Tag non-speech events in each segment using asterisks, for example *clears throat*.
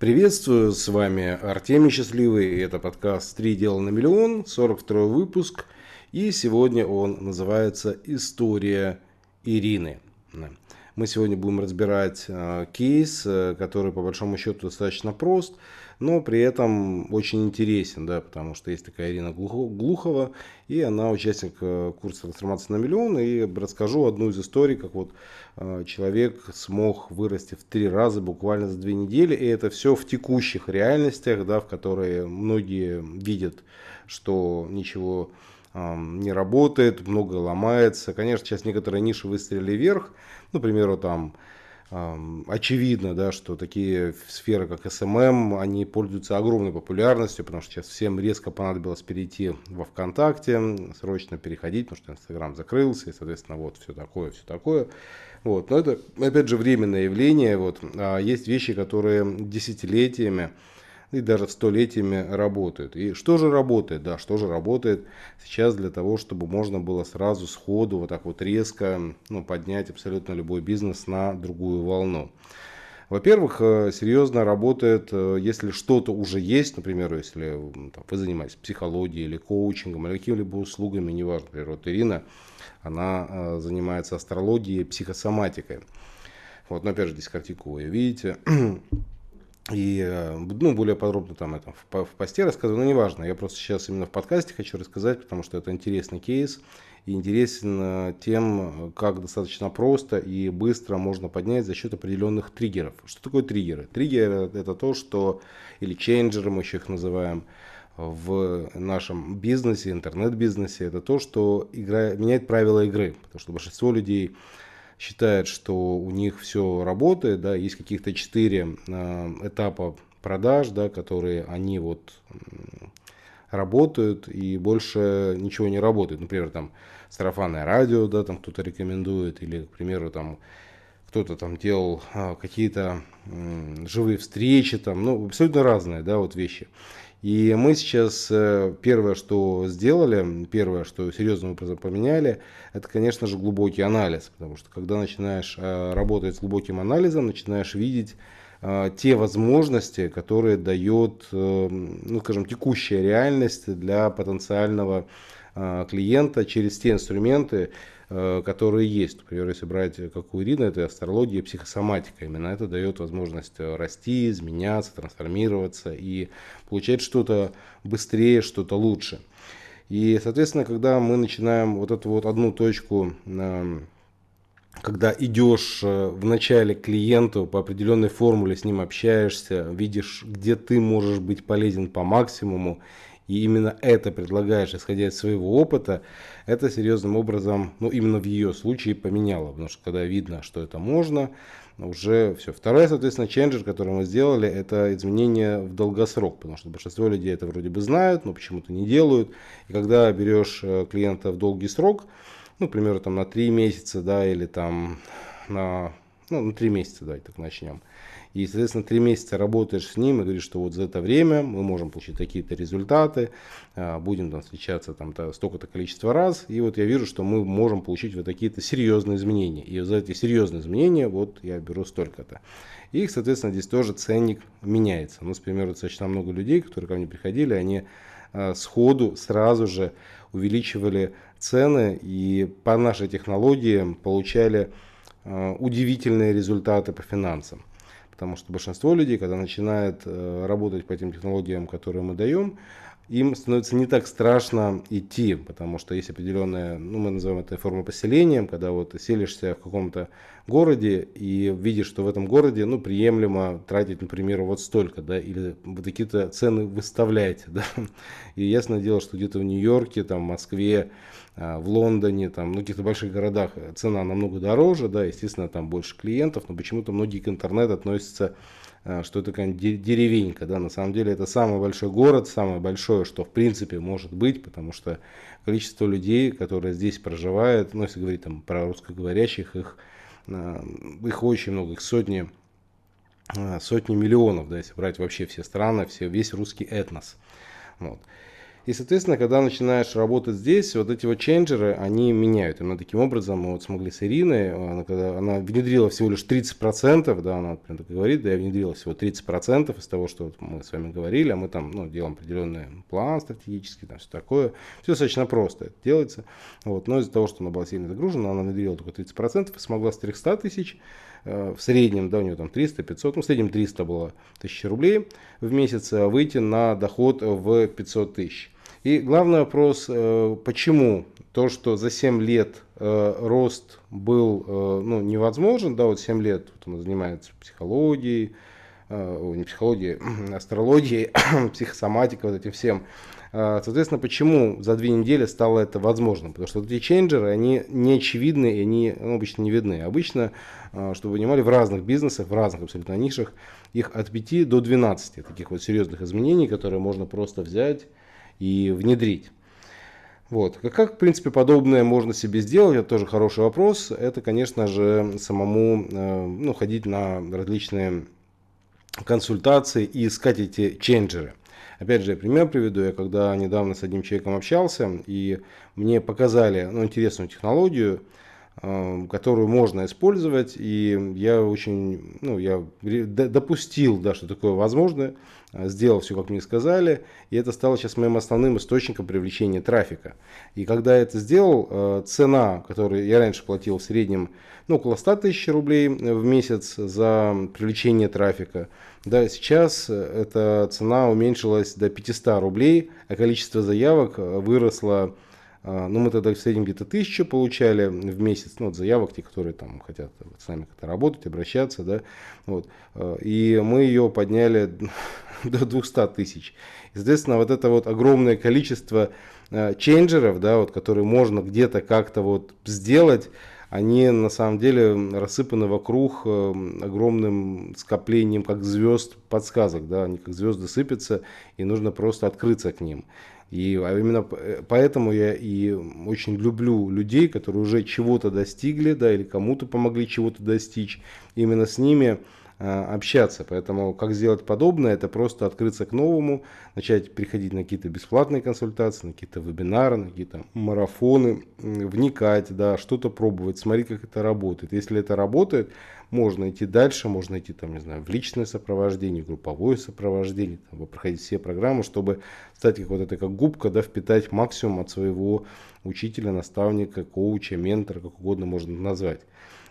Приветствую, с вами Артемий Счастливый, и это подкаст «Три дела на миллион», 42 выпуск, и сегодня он называется «История Ирины». Мы сегодня будем разбирать э, кейс, э, который по большому счету достаточно прост, но при этом очень интересен, да, потому что есть такая Ирина Глухова, и она участник э, курса трансформации на миллион, и расскажу одну из историй, как вот человек смог вырасти в три раза буквально за две недели, и это все в текущих реальностях, да, в которые многие видят, что ничего не работает, много ломается. Конечно, сейчас некоторые ниши выстрелили вверх, например, там очевидно, да, что такие сферы, как SMM, они пользуются огромной популярностью, потому что сейчас всем резко понадобилось перейти во ВКонтакте, срочно переходить, потому что Инстаграм закрылся, и, соответственно, вот все такое, все такое. Вот. Но это, опять же, временное явление. Вот. А есть вещи, которые десятилетиями и даже столетиями работают. И что же работает? Да, что же работает сейчас для того, чтобы можно было сразу сходу вот так вот резко ну, поднять абсолютно любой бизнес на другую волну. Во-первых, э, серьезно работает, э, если что-то уже есть, например, если там, вы занимаетесь психологией или коучингом, или какими-либо услугами, неважно, например, вот Ирина, она э, занимается астрологией, психосоматикой. Вот, но опять же, здесь картинку вы видите. И э, ну, более подробно там это в, посте рассказываю, но неважно. Я просто сейчас именно в подкасте хочу рассказать, потому что это интересный кейс. И интересен э, тем, как достаточно просто и быстро можно поднять за счет определенных триггеров. Что такое триггеры? Триггеры это то, что, или чейнджеры мы еще их называем, в нашем бизнесе, интернет-бизнесе, это то, что игра, меняет правила игры. Потому что большинство людей считает, что у них все работает, да, есть каких-то четыре э, этапа продаж, да, которые они вот работают и больше ничего не работает. Например, там сарафанное радио, да, там кто-то рекомендует, или, к примеру, там кто-то там делал а, какие-то живые встречи, там, ну, абсолютно разные, да, вот вещи. И мы сейчас э, первое, что сделали, первое, что серьезным образом поменяли, это, конечно же, глубокий анализ. Потому что когда начинаешь э, работать с глубоким анализом, начинаешь видеть э, те возможности, которые дает, ну, скажем, текущая реальность для потенциального клиента через те инструменты, которые есть. Например, если брать, как у Ирины, это астрология, психосоматика. Именно это дает возможность э, расти, изменяться, трансформироваться и получать что-то быстрее, что-то лучше. И, соответственно, когда мы начинаем вот эту вот одну точку эм, когда идешь э, в начале клиенту по определенной формуле, с ним общаешься, видишь, где ты можешь быть полезен по максимуму, и именно это предлагаешь, исходя из своего опыта, это серьезным образом, ну именно в ее случае поменяло, потому что когда видно, что это можно, уже все. Второе, соответственно, ченджер, который мы сделали, это изменение в долгосрок, потому что большинство людей это вроде бы знают, но почему-то не делают. И когда берешь э, клиента в долгий срок, ну, к примеру, там на 3 месяца, да, или там на, ну, на 3 месяца, давайте так начнем, и, соответственно, три месяца работаешь с ним и говоришь, что вот за это время мы можем получить такие-то результаты, а, будем там встречаться там столько-то количество раз. И вот я вижу, что мы можем получить вот такие-то серьезные изменения. И за эти серьезные изменения вот я беру столько-то. И, соответственно, здесь тоже ценник меняется. Ну, например, достаточно много людей, которые ко мне приходили, они а, сходу сразу же увеличивали цены и по нашей технологии получали а, удивительные результаты по финансам. Потому что большинство людей, когда начинает э, работать по этим технологиям, которые мы даем, им становится не так страшно идти, потому что есть определенная, ну мы называем это форма поселения, когда вот селишься в каком-то городе и видишь, что в этом городе, ну, приемлемо тратить, например, вот столько, да, или вот какие-то цены выставляете, *laughs* да, и ясное дело, что где-то в Нью-Йорке, там, в Москве, а, в Лондоне, там, ну, каких-то больших городах цена намного дороже, да, естественно, там больше клиентов, но почему-то многие к интернету относятся, что это такая деревенька, да, на самом деле это самый большой город, самое большое, что в принципе может быть, потому что количество людей, которые здесь проживают, ну, если говорить там про русскоговорящих, их, а, их очень много, их сотни, сотни миллионов, да, если брать вообще все страны, все, весь русский этнос. Вот. И, соответственно, когда начинаешь работать здесь, вот эти вот ченджеры, они меняют. И мы таким образом мы вот смогли с Ириной, она, когда она внедрила всего лишь 30%, да, она прям так говорит, да, я внедрила всего 30% из того, что вот мы с вами говорили, а мы там, ну, делаем определенный план стратегический, там все такое. Все достаточно просто это делается. Вот, но из-за того, что она была сильно загружена, она внедрила только 30% и смогла с 300 тысяч Э, в среднем, да, у него там 300, 500, ну, в среднем 300 было тысяч рублей в месяц, э, выйти на доход в 500 тысяч. И главный вопрос, э, почему то, что за 7 лет рост был ну, невозможен, да, вот 7 лет вот он занимается психологией, не психологией, *clears throat* астрологией, *clears throat* психосоматикой, вот этим всем. Соответственно, почему за две недели стало это возможным? Потому что эти ченджеры, они не очевидны и они ну, обычно не видны. Обычно чтобы вы понимали, в разных бизнесах, в разных абсолютно нишах, их от 5 до 12 таких вот серьезных изменений, которые можно просто взять и внедрить. Вот. Как, в принципе, подобное можно себе сделать, это тоже хороший вопрос. Это, конечно же, самому э, ну, ходить на различные консультации и искать эти ченджеры. Опять же, пример приведу. Я когда недавно с одним человеком общался, и мне показали ну, интересную технологию, которую можно использовать, и я очень, ну, я допустил, да, что такое возможно, э, сделал все, как мне сказали, и это стало сейчас моим основным источником привлечения трафика. И когда я это сделал, э, цена, которую я раньше платил в среднем, ну, около 100 тысяч рублей в месяц за привлечение трафика, да, сейчас эта цена уменьшилась до 500 рублей, а количество заявок выросло а, ну, мы тогда в среднем где-то тысячу получали в месяц, ну, вот заявок, те, которые там хотят с нами как-то работать, обращаться, да, вот. А, и мы ее подняли *laughs* до 200 тысяч. И, соответственно, вот это вот огромное количество а, ченджеров, да, вот, которые можно где-то как-то вот сделать, они на самом деле рассыпаны вокруг огромным скоплением как звезд подсказок, да, они как звезды сыпятся, и нужно просто открыться к ним. И а именно поэтому я и очень люблю людей, которые уже чего-то достигли, да, или кому-то помогли чего-то достичь. Именно с ними общаться. Поэтому как сделать подобное, это просто открыться к новому, начать приходить на какие-то бесплатные консультации, на какие-то вебинары, на какие-то марафоны, вникать, да, что-то пробовать, смотреть, как это работает. Если это работает, можно идти дальше, можно идти там, не знаю, в личное сопровождение, в групповое сопровождение, там, проходить все программы, чтобы стать как вот этой как губка, да, впитать максимум от своего учителя, наставника, коуча, ментора, как угодно можно назвать.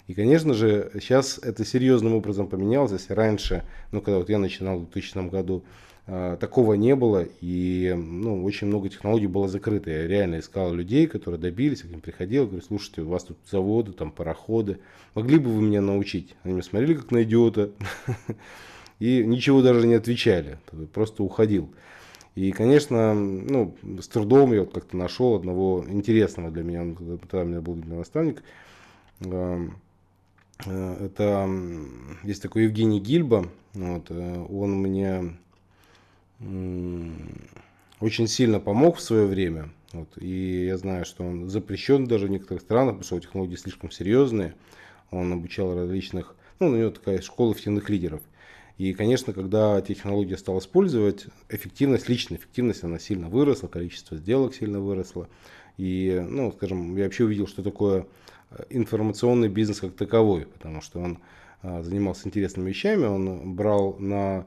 И, конечно же, сейчас это серьезным образом поменялось. Если раньше, ну, когда вот я начинал в 2000 году, а, такого не было, и ну, очень много технологий было закрыто. Я реально искал людей, которые добились, к ним приходил, говорю, слушайте, у вас тут заводы, там пароходы, могли бы вы меня научить? Они меня смотрели как на идиота, *laughs* и ничего даже не отвечали, просто уходил. И, конечно, ну, с трудом я вот как-то нашел одного интересного для меня, тогда у меня был наставник, это есть такой Евгений Гильба, вот, э, он мне очень сильно помог в свое время. Вот, и я знаю, что он запрещен даже в некоторых странах, потому что технологии слишком серьезные. Он обучал различных, ну, у него такая школа эффективных лидеров. И, конечно, когда технологии стал использовать, эффективность, личная эффективность, она сильно выросла, количество сделок сильно выросло. И, ну, скажем, я вообще увидел, что такое э, информационный бизнес как таковой, потому что он а, занимался интересными вещами, он брал на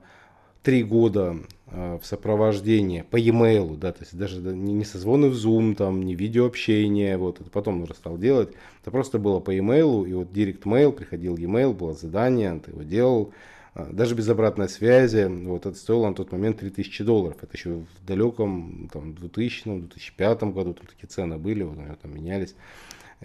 три года э, в сопровождении по e-mail, да, то есть даже не, созвоны в Zoom, там, не видеообщение, вот, это потом уже стал делать, это просто было по e-mail, и вот Direct Mail, приходил e-mail, было задание, ты его делал, э, даже без обратной связи, вот, это стоило на тот момент 3000 долларов, это еще в далеком, там, 2000-2005 году, там такие цены были, вот, они там менялись,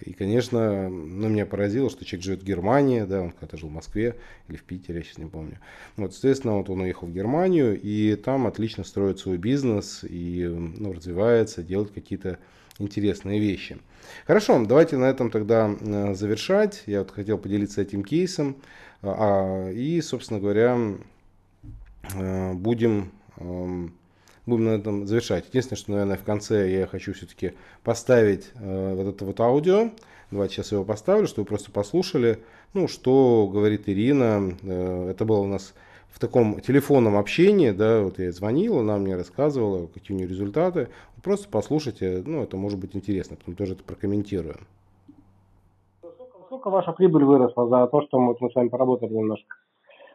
и, конечно, ну, меня поразило, что человек живет в Германии, да, он когда-то жил в Москве или в Питере, я сейчас не помню. Вот, соответственно, вот он уехал в Германию, и там отлично строит свой бизнес и ну, развивается, делает какие-то интересные вещи. Хорошо, давайте на этом тогда э, завершать. Я вот хотел поделиться этим кейсом. А, и, собственно говоря, э, будем эм, будем на этом завершать. Единственное, что, наверное, в конце я хочу все-таки поставить э, вот это вот аудио. Давайте сейчас его поставлю, чтобы вы просто послушали, ну, что говорит Ирина. Э, это было у нас в таком телефонном общении, да, вот я звонил, она мне рассказывала, какие у нее результаты. Просто послушайте, ну, это может быть интересно, потом тоже это прокомментирую. Сколько ваша прибыль выросла за то, что мы, мы с вами поработали немножко?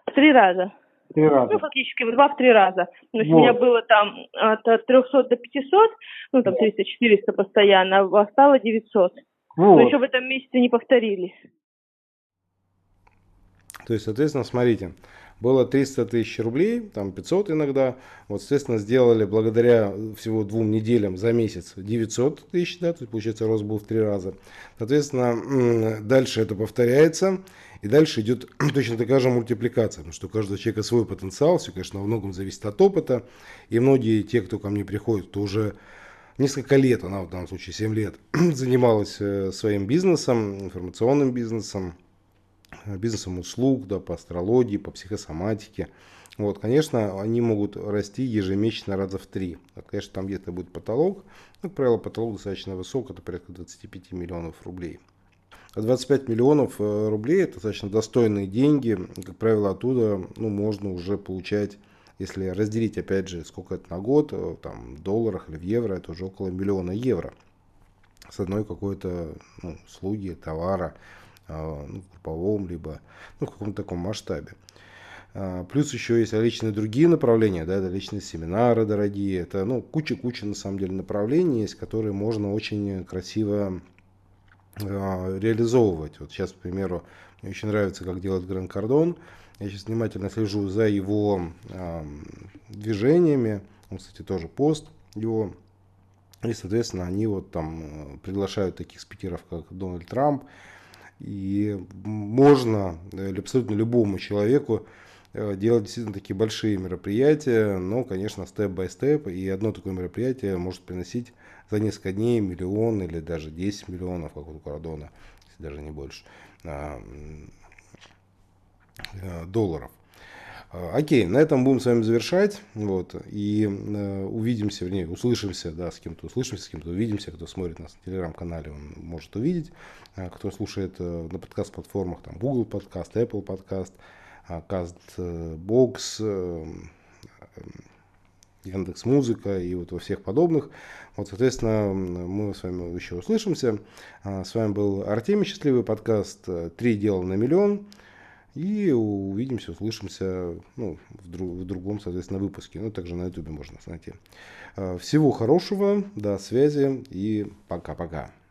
В три раза. Три раза. Ну, фактически в два-в три раза. То есть Вот. у меня было там от 300 до 500, ну, там 300-400 постоянно, а стало 900. Но Вот. еще в этом месяце не повторили. То есть, соответственно, смотрите, было 300 тысяч рублей, там 500 иногда. Вот, соответственно, сделали благодаря всего двум неделям за месяц 900 тысяч, да, то есть, получается, рост был в три раза. Соответственно, дальше это повторяется, и дальше идет *clears throat* точно такая же мультипликация, потому что у каждого человека свой потенциал, все, конечно, во многом зависит от опыта, и многие те, кто ко мне приходит, то уже несколько лет, она в данном случае 7 лет, *clears throat* занималась э, своим бизнесом, информационным бизнесом, э, бизнесом услуг, да, по астрологии, по психосоматике. Вот, конечно, они могут расти ежемесячно раза в три. Вот, Конечно, там где-то будет потолок. Ну, как правило, потолок достаточно высок, это порядка 25 миллионов рублей. А 25 миллионов э, рублей это достаточно достойные деньги. Как правило, оттуда ну, можно уже получать, если разделить, опять же, сколько это на год, э, там, в долларах или в евро, это уже около миллиона евро с одной какой-то ну, услуги, товара, а, ну, в групповом, либо ну, в каком-то таком масштабе. Плюс еще есть различные другие направления, да, это личные семинары дорогие, это ну, куча-куча на самом деле направлений есть, которые можно очень красиво реализовывать. Вот сейчас, к примеру, мне очень нравится, как делает Гран Кардон. Я сейчас внимательно слежу за его ам, движениями. Он, кстати, тоже пост его. И, соответственно, они вот там э, приглашают таких спикеров, как Дональд Трамп. И можно э, абсолютно любому человеку э, делать действительно такие большие мероприятия, но, конечно, степ-бай-степ. И одно такое мероприятие может приносить за несколько дней миллион или даже 10 миллионов, как у Кардона, если даже не больше, а, э, долларов. А, Окей, на этом будем с вами завершать. Вот, и э, увидимся, вернее, услышимся, да, с кем-то услышимся, с кем-то увидимся. Кто смотрит нас на телеграм-канале, он может увидеть. А Кто слушает э, на подкаст-платформах, там Google подкаст, Apple подкаст, Castbox, э, Яндекс Музыка и вот во всех подобных. Вот, соответственно, мы с вами еще услышимся. А, С вами был Артемий Счастливый подкаст э, «Три дела на миллион». И увидимся, услышимся ну, в, дру- в другом, соответственно, выпуске. Ну, также на ютубе можно найти. А, Всего хорошего, до связи и пока-пока.